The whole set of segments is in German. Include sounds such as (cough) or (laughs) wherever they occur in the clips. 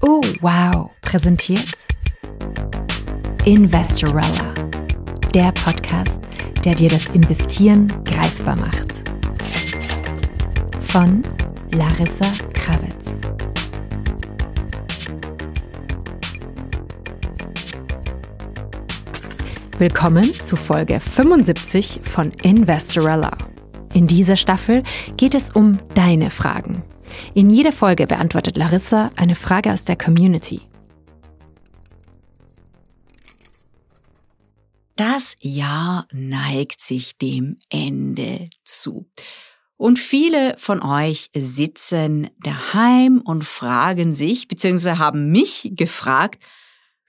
Oh, wow, präsentiert Investorella, der Podcast, der dir das Investieren greifbar macht. Von Larissa Kravitz. Willkommen zu Folge 75 von Investorella. In dieser Staffel geht es um deine Fragen. In jeder Folge beantwortet Larissa eine Frage aus der Community. Das Jahr neigt sich dem Ende zu. Und viele von euch sitzen daheim und fragen sich, beziehungsweise haben mich gefragt,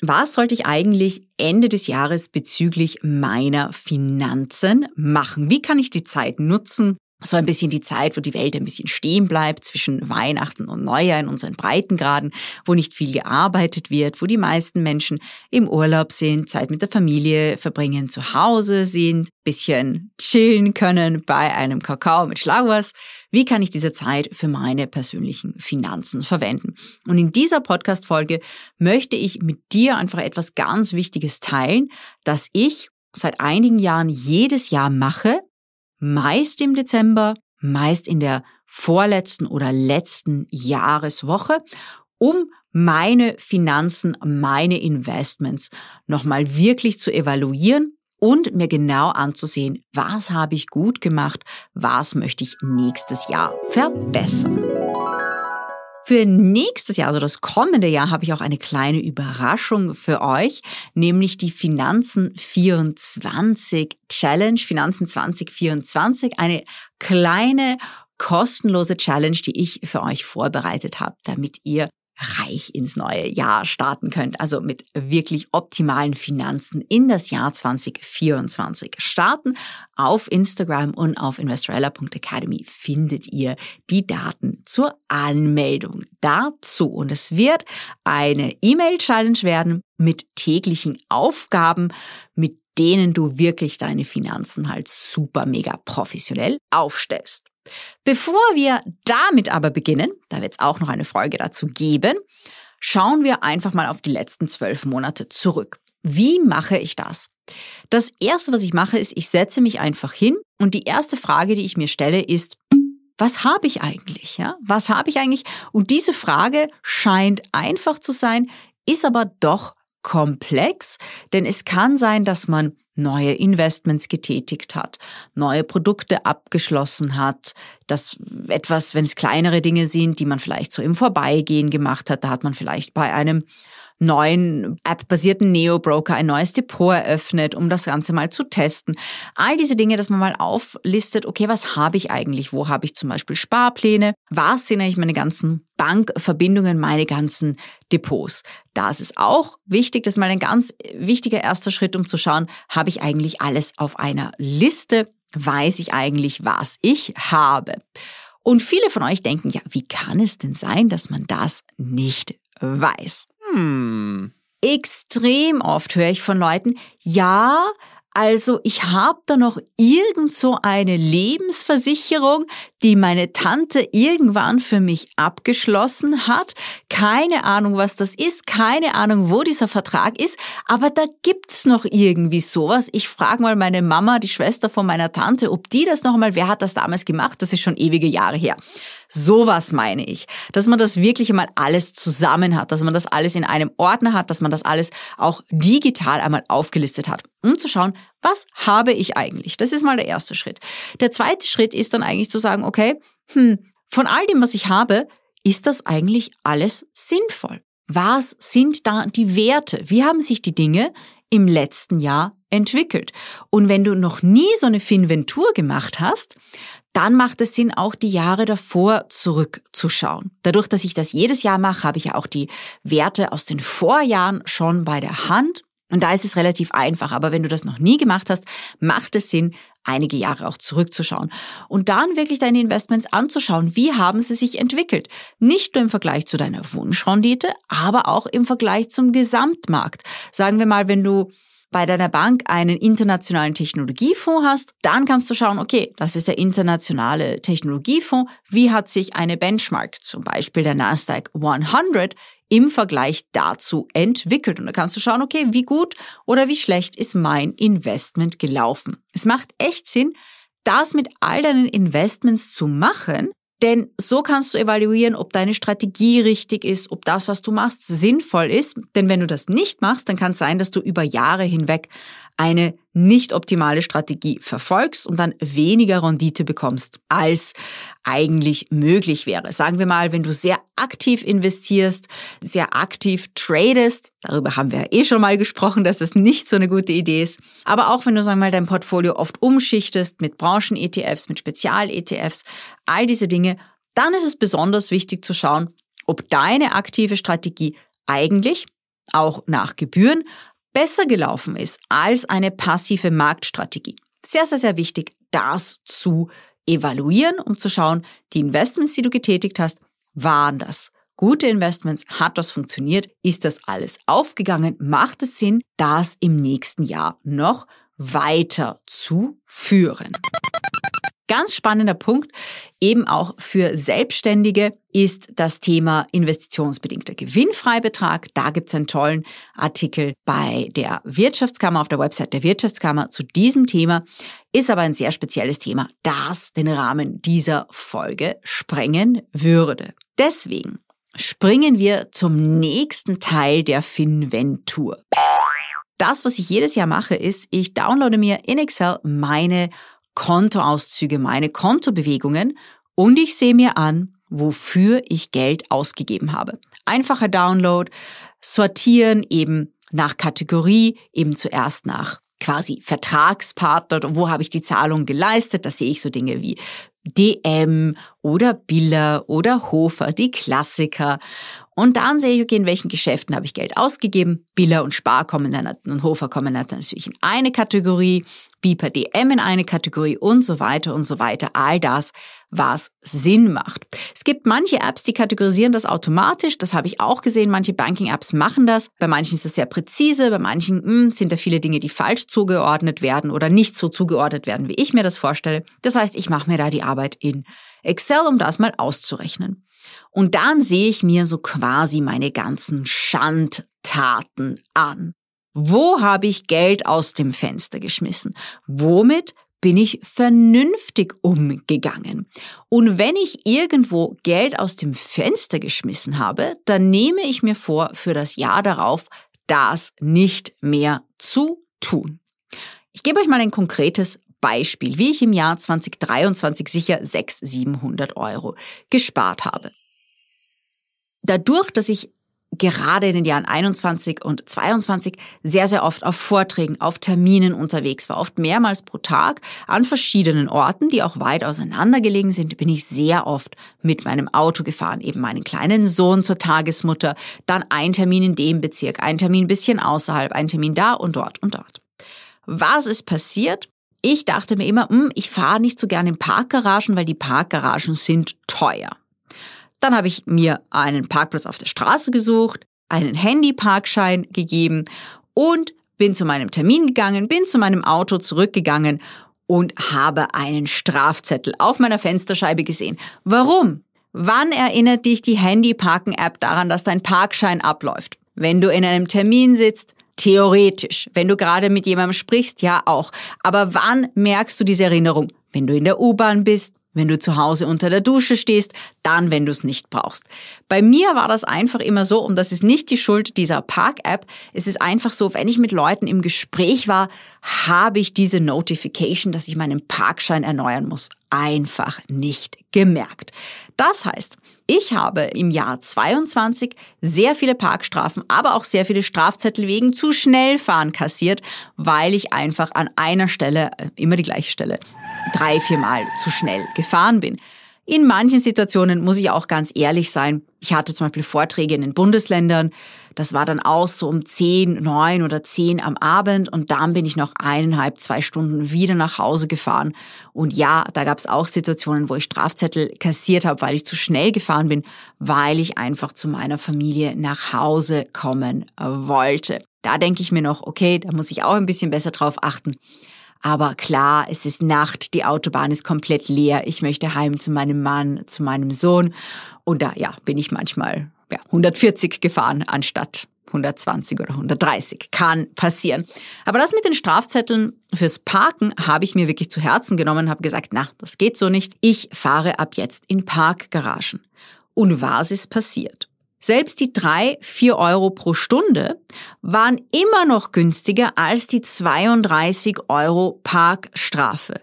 was sollte ich eigentlich Ende des Jahres bezüglich meiner Finanzen machen? Wie kann ich die Zeit nutzen, so ein bisschen die Zeit, wo die Welt ein bisschen stehen bleibt zwischen Weihnachten und Neujahr in unseren Breitengraden, wo nicht viel gearbeitet wird, wo die meisten Menschen im Urlaub sind, Zeit mit der Familie verbringen, zu Hause sind, bisschen chillen können bei einem Kakao mit Schlagwurst. Wie kann ich diese Zeit für meine persönlichen Finanzen verwenden? Und in dieser Podcast-Folge möchte ich mit dir einfach etwas ganz Wichtiges teilen, das ich seit einigen Jahren jedes Jahr mache, meist im Dezember, meist in der vorletzten oder letzten Jahreswoche, um meine Finanzen, meine Investments nochmal wirklich zu evaluieren und mir genau anzusehen, was habe ich gut gemacht, was möchte ich nächstes Jahr verbessern. Für nächstes Jahr, also das kommende Jahr, habe ich auch eine kleine Überraschung für euch, nämlich die Finanzen 24 Challenge, Finanzen 2024, eine kleine kostenlose Challenge, die ich für euch vorbereitet habe, damit ihr reich ins neue Jahr starten könnt, also mit wirklich optimalen Finanzen in das Jahr 2024 starten. Auf Instagram und auf investorella.academy findet ihr die Daten zur Anmeldung dazu. Und es wird eine E-Mail-Challenge werden mit täglichen Aufgaben, mit denen du wirklich deine Finanzen halt super mega professionell aufstellst. Bevor wir damit aber beginnen, da wird es auch noch eine Folge dazu geben, schauen wir einfach mal auf die letzten zwölf Monate zurück. Wie mache ich das? Das erste, was ich mache, ist, ich setze mich einfach hin und die erste Frage, die ich mir stelle, ist, was habe ich eigentlich? Ja, was habe ich eigentlich? Und diese Frage scheint einfach zu sein, ist aber doch komplex, denn es kann sein, dass man neue Investments getätigt hat, neue Produkte abgeschlossen hat, dass etwas, wenn es kleinere Dinge sind, die man vielleicht so im Vorbeigehen gemacht hat, da hat man vielleicht bei einem neuen App-basierten Neo-Broker ein neues Depot eröffnet, um das Ganze mal zu testen. All diese Dinge, dass man mal auflistet, okay, was habe ich eigentlich? Wo habe ich zum Beispiel Sparpläne? Was sind eigentlich meine ganzen Bankverbindungen, meine ganzen Depots? Da ist es auch wichtig, das ist mal ein ganz wichtiger erster Schritt, um zu schauen, habe ich eigentlich alles auf einer Liste? Weiß ich eigentlich, was ich habe? Und viele von euch denken, ja, wie kann es denn sein, dass man das nicht weiß? Hm. Extrem oft höre ich von Leuten, ja, also ich habe da noch irgend so eine Lebensversicherung, die meine Tante irgendwann für mich abgeschlossen hat. Keine Ahnung, was das ist, keine Ahnung, wo dieser Vertrag ist, aber da gibt's noch irgendwie sowas. Ich frage mal meine Mama, die Schwester von meiner Tante, ob die das noch mal, wer hat das damals gemacht? Das ist schon ewige Jahre her. Sowas meine ich, dass man das wirklich einmal alles zusammen hat, dass man das alles in einem Ordner hat, dass man das alles auch digital einmal aufgelistet hat, um zu schauen, was habe ich eigentlich? Das ist mal der erste Schritt. Der zweite Schritt ist dann eigentlich zu sagen, okay, hm, von all dem, was ich habe, ist das eigentlich alles sinnvoll? Was sind da die Werte? Wie haben sich die Dinge im letzten Jahr entwickelt? Und wenn du noch nie so eine Finventur gemacht hast, dann macht es Sinn, auch die Jahre davor zurückzuschauen. Dadurch, dass ich das jedes Jahr mache, habe ich ja auch die Werte aus den Vorjahren schon bei der Hand. Und da ist es relativ einfach. Aber wenn du das noch nie gemacht hast, macht es Sinn, einige Jahre auch zurückzuschauen und dann wirklich deine Investments anzuschauen. Wie haben sie sich entwickelt? Nicht nur im Vergleich zu deiner Wunschrendite, aber auch im Vergleich zum Gesamtmarkt. Sagen wir mal, wenn du bei deiner Bank einen internationalen Technologiefonds hast, dann kannst du schauen, okay, das ist der internationale Technologiefonds. Wie hat sich eine Benchmark, zum Beispiel der Nasdaq 100, im Vergleich dazu entwickelt? Und da kannst du schauen, okay, wie gut oder wie schlecht ist mein Investment gelaufen? Es macht echt Sinn, das mit all deinen Investments zu machen, denn so kannst du evaluieren, ob deine Strategie richtig ist, ob das, was du machst, sinnvoll ist. Denn wenn du das nicht machst, dann kann es sein, dass du über Jahre hinweg eine nicht optimale Strategie verfolgst und dann weniger Rendite bekommst, als eigentlich möglich wäre. Sagen wir mal, wenn du sehr aktiv investierst, sehr aktiv tradest, darüber haben wir ja eh schon mal gesprochen, dass das nicht so eine gute Idee ist. Aber auch wenn du, sagen wir mal, dein Portfolio oft umschichtest mit Branchen-ETFs, mit Spezial-ETFs, all diese Dinge, dann ist es besonders wichtig zu schauen, ob deine aktive Strategie eigentlich auch nach Gebühren besser gelaufen ist als eine passive Marktstrategie. Sehr, sehr, sehr wichtig, das zu evaluieren, um zu schauen, die Investments, die du getätigt hast, waren das gute Investments? Hat das funktioniert? Ist das alles aufgegangen? Macht es Sinn, das im nächsten Jahr noch weiter zu führen? Ganz spannender Punkt, eben auch für Selbstständige, ist das Thema investitionsbedingter Gewinnfreibetrag. Da gibt es einen tollen Artikel bei der Wirtschaftskammer, auf der Website der Wirtschaftskammer zu diesem Thema. Ist aber ein sehr spezielles Thema, das den Rahmen dieser Folge sprengen würde. Deswegen springen wir zum nächsten Teil der Finventur. Das, was ich jedes Jahr mache, ist, ich downloade mir in Excel meine Kontoauszüge, meine Kontobewegungen und ich sehe mir an, wofür ich Geld ausgegeben habe. Einfacher Download, sortieren eben nach Kategorie, eben zuerst nach quasi Vertragspartner, wo habe ich die Zahlung geleistet, da sehe ich so Dinge wie DM oder Biller oder Hofer, die Klassiker. Und dann sehe ich, okay, in welchen Geschäften habe ich Geld ausgegeben. Biller und Spar kommen dann, und Hofer kommen dann natürlich in eine Kategorie, Beeper DM in eine Kategorie und so weiter und so weiter. All das, was Sinn macht. Es gibt manche Apps, die kategorisieren das automatisch. Das habe ich auch gesehen. Manche Banking-Apps machen das. Bei manchen ist es sehr präzise. Bei manchen mh, hm, sind da viele Dinge, die falsch zugeordnet werden oder nicht so zugeordnet werden, wie ich mir das vorstelle. Das heißt, ich mache mir da die Arbeit in Excel, um das mal auszurechnen. Und dann sehe ich mir so quasi meine ganzen Schandtaten an. Wo habe ich Geld aus dem Fenster geschmissen? Womit bin ich vernünftig umgegangen. Und wenn ich irgendwo Geld aus dem Fenster geschmissen habe, dann nehme ich mir vor, für das Jahr darauf das nicht mehr zu tun. Ich gebe euch mal ein konkretes Beispiel, wie ich im Jahr 2023 sicher 600, 700 Euro gespart habe. Dadurch, dass ich gerade in den Jahren 21 und 22 sehr, sehr oft auf Vorträgen, auf Terminen unterwegs war, oft mehrmals pro Tag an verschiedenen Orten, die auch weit auseinander gelegen sind, bin ich sehr oft mit meinem Auto gefahren, eben meinen kleinen Sohn zur Tagesmutter, dann ein Termin in dem Bezirk, ein Termin ein bisschen außerhalb, ein Termin da und dort und dort. Was ist passiert? Ich dachte mir immer, hm, ich fahre nicht so gerne in Parkgaragen, weil die Parkgaragen sind teuer. Dann habe ich mir einen Parkplatz auf der Straße gesucht, einen Handyparkschein gegeben und bin zu meinem Termin gegangen, bin zu meinem Auto zurückgegangen und habe einen Strafzettel auf meiner Fensterscheibe gesehen. Warum? Wann erinnert dich die Handyparken-App daran, dass dein Parkschein abläuft? Wenn du in einem Termin sitzt, Theoretisch. Wenn du gerade mit jemandem sprichst, ja auch. Aber wann merkst du diese Erinnerung? Wenn du in der U-Bahn bist, wenn du zu Hause unter der Dusche stehst, dann, wenn du es nicht brauchst. Bei mir war das einfach immer so, und das ist nicht die Schuld dieser Park-App, es ist einfach so, wenn ich mit Leuten im Gespräch war, habe ich diese Notification, dass ich meinen Parkschein erneuern muss, einfach nicht gemerkt. Das heißt, ich habe im Jahr 22 sehr viele Parkstrafen, aber auch sehr viele Strafzettel wegen zu schnell fahren kassiert, weil ich einfach an einer Stelle, äh, immer die gleiche Stelle, drei, vier Mal zu schnell gefahren bin. In manchen Situationen muss ich auch ganz ehrlich sein. Ich hatte zum Beispiel Vorträge in den Bundesländern. Das war dann auch so um zehn, neun oder zehn am Abend und dann bin ich noch eineinhalb, zwei Stunden wieder nach Hause gefahren. Und ja, da gab es auch Situationen, wo ich Strafzettel kassiert habe, weil ich zu schnell gefahren bin, weil ich einfach zu meiner Familie nach Hause kommen wollte. Da denke ich mir noch, okay, da muss ich auch ein bisschen besser drauf achten. Aber klar, es ist Nacht, die Autobahn ist komplett leer. Ich möchte heim zu meinem Mann, zu meinem Sohn. Und da, ja, bin ich manchmal ja, 140 gefahren anstatt 120 oder 130. Kann passieren. Aber das mit den Strafzetteln fürs Parken habe ich mir wirklich zu Herzen genommen, habe gesagt, na, das geht so nicht. Ich fahre ab jetzt in Parkgaragen. Und was ist passiert? Selbst die drei, vier Euro pro Stunde waren immer noch günstiger als die 32 Euro Parkstrafe.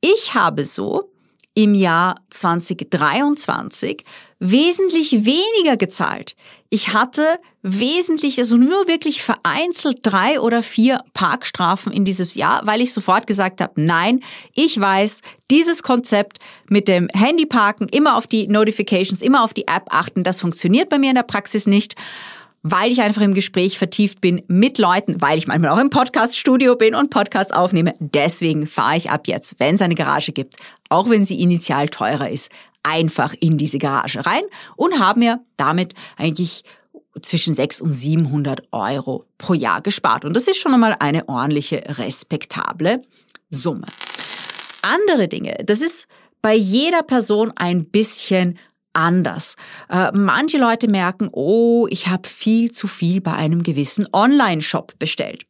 Ich habe so im Jahr 2023 wesentlich weniger gezahlt. Ich hatte wesentlich, also nur wirklich vereinzelt drei oder vier Parkstrafen in dieses Jahr, weil ich sofort gesagt habe, nein, ich weiß, dieses Konzept mit dem Handyparken, immer auf die Notifications, immer auf die App achten, das funktioniert bei mir in der Praxis nicht weil ich einfach im Gespräch vertieft bin mit Leuten, weil ich manchmal auch im Podcaststudio bin und Podcasts aufnehme. Deswegen fahre ich ab jetzt, wenn es eine Garage gibt, auch wenn sie initial teurer ist, einfach in diese Garage rein und habe mir damit eigentlich zwischen 600 und 700 Euro pro Jahr gespart. Und das ist schon einmal eine ordentliche, respektable Summe. Andere Dinge, das ist bei jeder Person ein bisschen anders. Äh, manche Leute merken, oh, ich habe viel zu viel bei einem gewissen Online-Shop bestellt.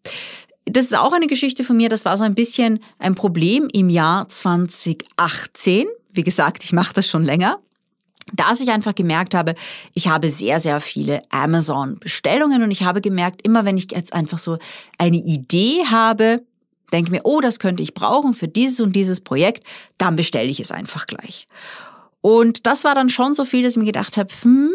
Das ist auch eine Geschichte von mir, das war so ein bisschen ein Problem im Jahr 2018. Wie gesagt, ich mache das schon länger dass ich einfach gemerkt habe, ich habe sehr, sehr viele Amazon-Bestellungen und ich habe gemerkt, immer wenn ich jetzt einfach so eine Idee habe, denke mir, oh, das könnte ich brauchen für dieses und dieses Projekt, dann bestelle ich es einfach gleich. Und das war dann schon so viel, dass ich mir gedacht habe, hm,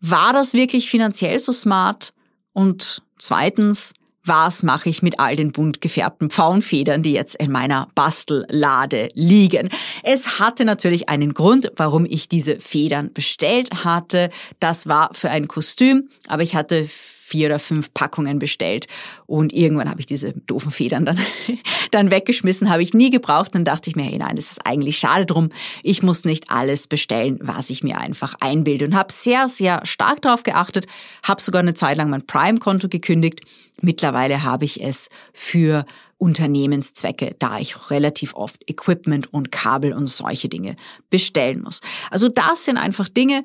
war das wirklich finanziell so smart? Und zweitens, was mache ich mit all den bunt gefärbten Pfauenfedern, die jetzt in meiner Bastellade liegen. Es hatte natürlich einen Grund, warum ich diese Federn bestellt hatte. Das war für ein Kostüm, aber ich hatte vier oder fünf Packungen bestellt und irgendwann habe ich diese doofen Federn dann, (laughs) dann weggeschmissen, habe ich nie gebraucht. Dann dachte ich mir, hey, nein, das ist eigentlich schade drum. Ich muss nicht alles bestellen, was ich mir einfach einbilde und habe sehr, sehr stark darauf geachtet, habe sogar eine Zeit lang mein Prime-Konto gekündigt. Mittlerweile habe ich es für Unternehmenszwecke, da ich relativ oft Equipment und Kabel und solche Dinge bestellen muss. Also das sind einfach Dinge,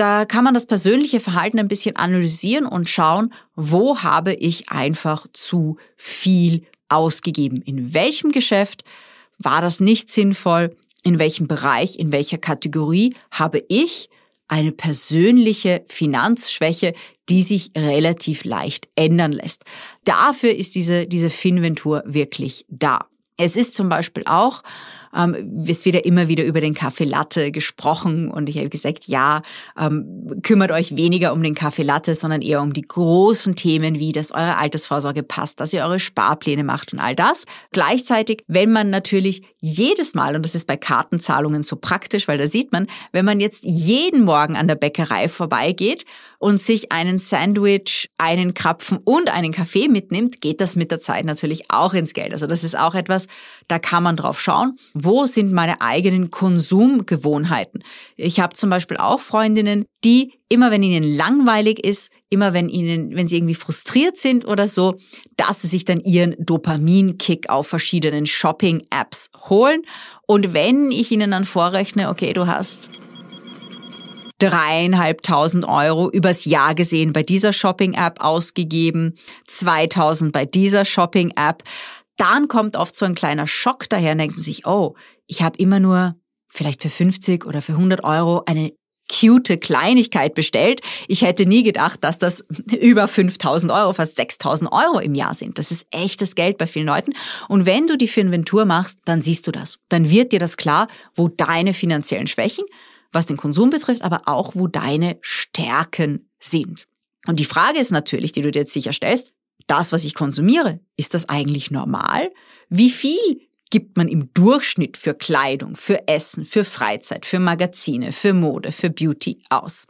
da kann man das persönliche Verhalten ein bisschen analysieren und schauen, wo habe ich einfach zu viel ausgegeben? In welchem Geschäft war das nicht sinnvoll? In welchem Bereich, in welcher Kategorie habe ich eine persönliche Finanzschwäche, die sich relativ leicht ändern lässt. Dafür ist diese, diese Finventur wirklich da. Es ist zum Beispiel auch ähm, wird ja immer wieder über den Kaffee Latte gesprochen und ich habe gesagt, ja, ähm, kümmert euch weniger um den Kaffee Latte, sondern eher um die großen Themen, wie dass eure Altersvorsorge passt, dass ihr eure Sparpläne macht und all das. Gleichzeitig, wenn man natürlich jedes Mal, und das ist bei Kartenzahlungen so praktisch, weil da sieht man, wenn man jetzt jeden Morgen an der Bäckerei vorbeigeht und sich einen Sandwich, einen Krapfen und einen Kaffee mitnimmt, geht das mit der Zeit natürlich auch ins Geld. Also das ist auch etwas, da kann man drauf schauen wo sind meine eigenen Konsumgewohnheiten. Ich habe zum Beispiel auch Freundinnen, die immer wenn ihnen langweilig ist, immer wenn ihnen, wenn sie irgendwie frustriert sind oder so, dass sie sich dann ihren Dopamin-Kick auf verschiedenen Shopping-Apps holen. Und wenn ich ihnen dann vorrechne, okay, du hast dreieinhalbtausend Euro übers Jahr gesehen bei dieser Shopping-App ausgegeben, 2000 bei dieser Shopping-App, dann kommt oft so ein kleiner Schock daher und denkt man sich, oh, ich habe immer nur vielleicht für 50 oder für 100 Euro eine cute Kleinigkeit bestellt. Ich hätte nie gedacht, dass das (laughs) über 5000 Euro, fast 6000 Euro im Jahr sind. Das ist echtes Geld bei vielen Leuten. Und wenn du die Finventur machst, dann siehst du das. Dann wird dir das klar, wo deine finanziellen Schwächen, was den Konsum betrifft, aber auch wo deine Stärken sind. Und die Frage ist natürlich, die du dir jetzt sicher stellst, das, was ich konsumiere, ist das eigentlich normal? Wie viel gibt man im Durchschnitt für Kleidung, für Essen, für Freizeit, für Magazine, für Mode, für Beauty aus.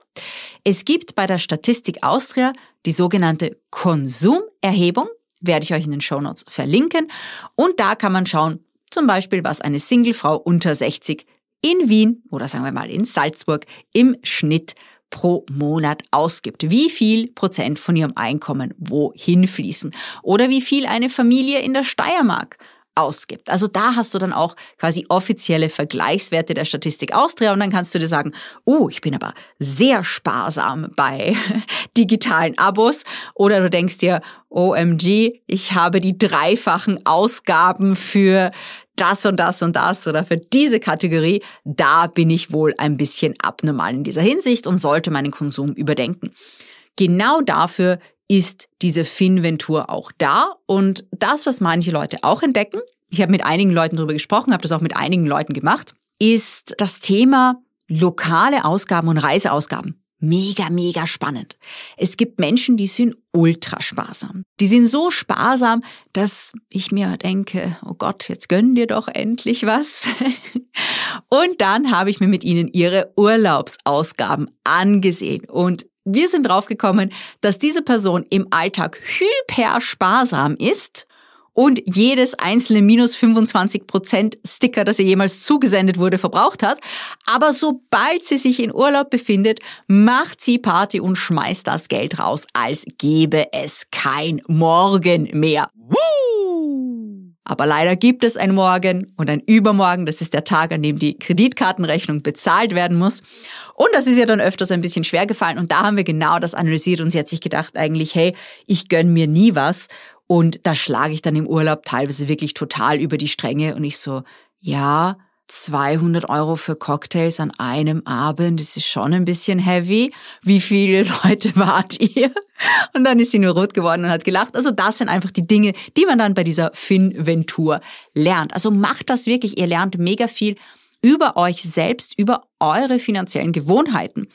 Es gibt bei der Statistik Austria die sogenannte Konsumerhebung, werde ich euch in den Shownotes verlinken. Und da kann man schauen, zum Beispiel, was eine Singlefrau unter 60 in Wien oder sagen wir mal in Salzburg im Schnitt pro Monat ausgibt. Wie viel Prozent von ihrem Einkommen wohin fließen oder wie viel eine Familie in der Steiermark ausgibt. Also da hast du dann auch quasi offizielle Vergleichswerte der Statistik Austria und dann kannst du dir sagen, oh, ich bin aber sehr sparsam bei (laughs) digitalen Abos oder du denkst dir, OMG, ich habe die dreifachen Ausgaben für das und das und das oder für diese Kategorie, da bin ich wohl ein bisschen abnormal in dieser Hinsicht und sollte meinen Konsum überdenken. Genau dafür ist diese Finventur auch da und das, was manche Leute auch entdecken, ich habe mit einigen Leuten darüber gesprochen, habe das auch mit einigen Leuten gemacht, ist das Thema lokale Ausgaben und Reiseausgaben mega, mega spannend. Es gibt Menschen, die sind ultra sparsam. Die sind so sparsam, dass ich mir denke, oh Gott, jetzt gönn dir doch endlich was. (laughs) Und dann habe ich mir mit ihnen ihre Urlaubsausgaben angesehen und wir sind draufgekommen, dass diese Person im Alltag hyper sparsam ist und jedes einzelne minus 25 Prozent Sticker, das ihr jemals zugesendet wurde, verbraucht hat. Aber sobald sie sich in Urlaub befindet, macht sie Party und schmeißt das Geld raus, als gäbe es kein Morgen mehr. Woo! Aber leider gibt es ein Morgen und ein Übermorgen. Das ist der Tag, an dem die Kreditkartenrechnung bezahlt werden muss. Und das ist ja dann öfters ein bisschen schwer gefallen. Und da haben wir genau das analysiert und sie hat sich gedacht eigentlich, hey, ich gönn mir nie was. Und da schlage ich dann im Urlaub teilweise wirklich total über die Stränge und ich so, ja, 200 Euro für Cocktails an einem Abend, das ist schon ein bisschen heavy. Wie viele (laughs) Leute wart ihr? Und dann ist sie nur rot geworden und hat gelacht. Also das sind einfach die Dinge, die man dann bei dieser Finventur lernt. Also macht das wirklich. Ihr lernt mega viel über euch selbst, über eure finanziellen Gewohnheiten.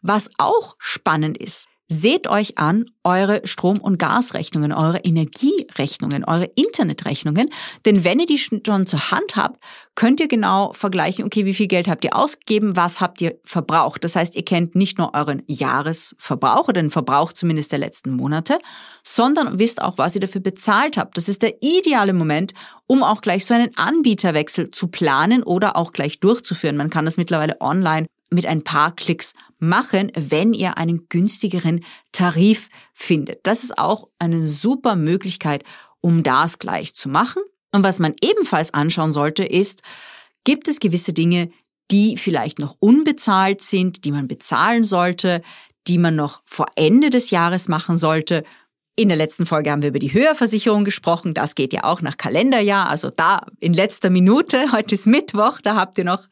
Was auch spannend ist, Seht euch an eure Strom- und Gasrechnungen, eure Energierechnungen, eure Internetrechnungen. Denn wenn ihr die schon zur Hand habt, könnt ihr genau vergleichen, okay, wie viel Geld habt ihr ausgegeben, was habt ihr verbraucht. Das heißt, ihr kennt nicht nur euren Jahresverbrauch oder den Verbrauch zumindest der letzten Monate, sondern wisst auch, was ihr dafür bezahlt habt. Das ist der ideale Moment, um auch gleich so einen Anbieterwechsel zu planen oder auch gleich durchzuführen. Man kann das mittlerweile online mit ein paar Klicks machen, wenn ihr einen günstigeren Tarif findet. Das ist auch eine super Möglichkeit, um das gleich zu machen. Und was man ebenfalls anschauen sollte, ist, gibt es gewisse Dinge, die vielleicht noch unbezahlt sind, die man bezahlen sollte, die man noch vor Ende des Jahres machen sollte in der letzten Folge haben wir über die Höherversicherung gesprochen. Das geht ja auch nach Kalenderjahr. Also da in letzter Minute. (laughs) Heute ist Mittwoch. Da habt ihr noch,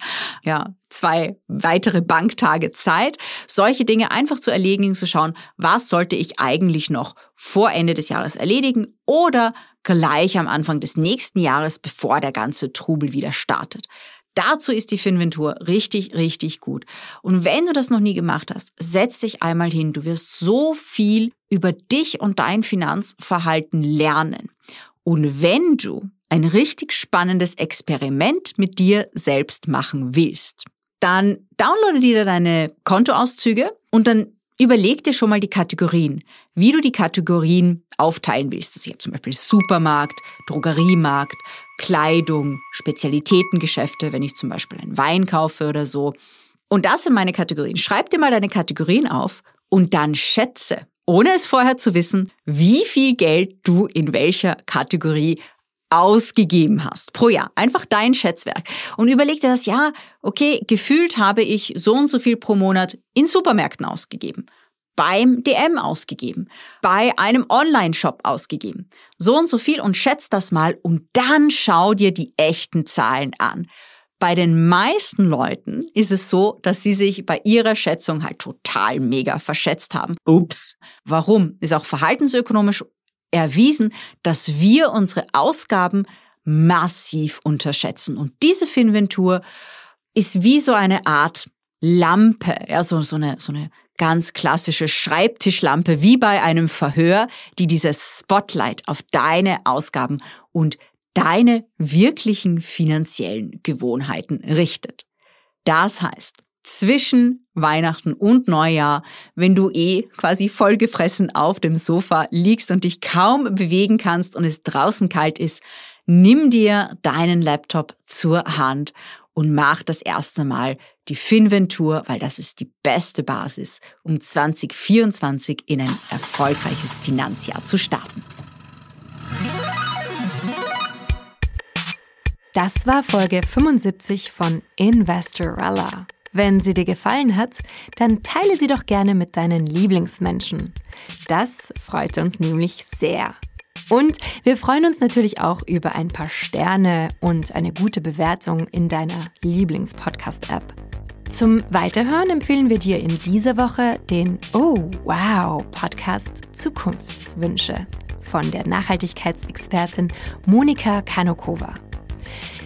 ja, zwei weitere Banktage Zeit, solche Dinge einfach zu erledigen, zu schauen, was sollte ich eigentlich noch vor Ende des Jahres erledigen oder gleich am Anfang des nächsten Jahres, bevor der ganze Trubel wieder startet. Dazu ist die Finventur richtig, richtig gut. Und wenn du das noch nie gemacht hast, setz dich einmal hin. Du wirst so viel über dich und dein Finanzverhalten lernen. Und wenn du ein richtig spannendes Experiment mit dir selbst machen willst, dann downloade dir deine Kontoauszüge und dann Überleg dir schon mal die Kategorien, wie du die Kategorien aufteilen willst. Also ich habe zum Beispiel Supermarkt, Drogeriemarkt, Kleidung, Spezialitätengeschäfte, wenn ich zum Beispiel einen Wein kaufe oder so. Und das sind meine Kategorien. Schreib dir mal deine Kategorien auf und dann schätze, ohne es vorher zu wissen, wie viel Geld du in welcher Kategorie ausgegeben hast pro Jahr. Einfach dein Schätzwerk. Und überleg dir das, ja, okay, gefühlt habe ich so und so viel pro Monat in Supermärkten ausgegeben, beim DM ausgegeben, bei einem Online-Shop ausgegeben. So und so viel und schätz das mal und dann schau dir die echten Zahlen an. Bei den meisten Leuten ist es so, dass sie sich bei ihrer Schätzung halt total mega verschätzt haben. Ups. Warum? Ist auch verhaltensökonomisch erwiesen, dass wir unsere Ausgaben massiv unterschätzen. Und diese Finventur ist wie so eine Art Lampe, ja, so, so, eine, so eine ganz klassische Schreibtischlampe, wie bei einem Verhör, die dieses Spotlight auf deine Ausgaben und deine wirklichen finanziellen Gewohnheiten richtet. Das heißt, zwischen Weihnachten und Neujahr, wenn du eh quasi vollgefressen auf dem Sofa liegst und dich kaum bewegen kannst und es draußen kalt ist, nimm dir deinen Laptop zur Hand und mach das erste Mal die Finventur, weil das ist die beste Basis, um 2024 in ein erfolgreiches Finanzjahr zu starten. Das war Folge 75 von Investorella. Wenn sie dir gefallen hat, dann teile sie doch gerne mit deinen Lieblingsmenschen. Das freut uns nämlich sehr. Und wir freuen uns natürlich auch über ein paar Sterne und eine gute Bewertung in deiner Lieblingspodcast-App. Zum Weiterhören empfehlen wir dir in dieser Woche den Oh Wow Podcast Zukunftswünsche von der Nachhaltigkeitsexpertin Monika Kanokova.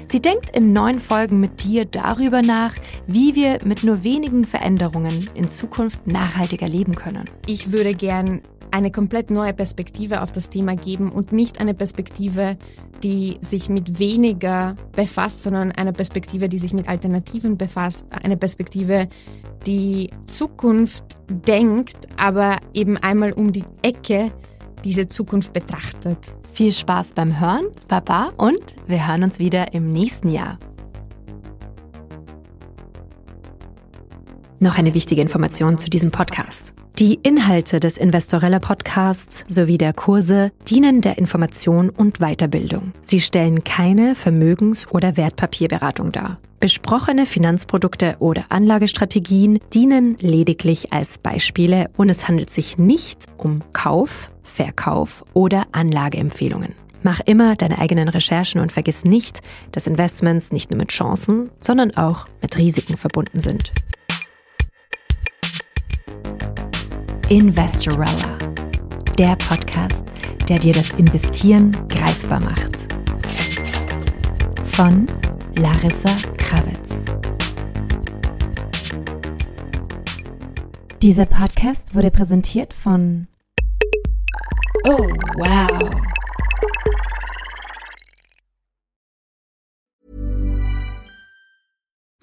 Sie denkt in neun Folgen mit dir darüber nach, wie wir mit nur wenigen Veränderungen in Zukunft nachhaltiger leben können. Ich würde gern eine komplett neue Perspektive auf das Thema geben und nicht eine Perspektive, die sich mit weniger befasst, sondern eine Perspektive, die sich mit Alternativen befasst, eine Perspektive, die Zukunft denkt, aber eben einmal um die Ecke diese Zukunft betrachtet. Viel Spaß beim Hören, Baba und wir hören uns wieder im nächsten Jahr. Noch eine wichtige Information zu diesem Podcast. Die Inhalte des Investorella Podcasts sowie der Kurse dienen der Information und Weiterbildung. Sie stellen keine Vermögens- oder Wertpapierberatung dar. Besprochene Finanzprodukte oder Anlagestrategien dienen lediglich als Beispiele und es handelt sich nicht um Kauf, Verkauf oder Anlageempfehlungen. Mach immer deine eigenen Recherchen und vergiss nicht, dass Investments nicht nur mit Chancen, sondern auch mit Risiken verbunden sind. Investorella, der Podcast, der dir das Investieren greifbar macht. Von Larissa Krawitz. Dieser Podcast wurde präsentiert von Oh, wow.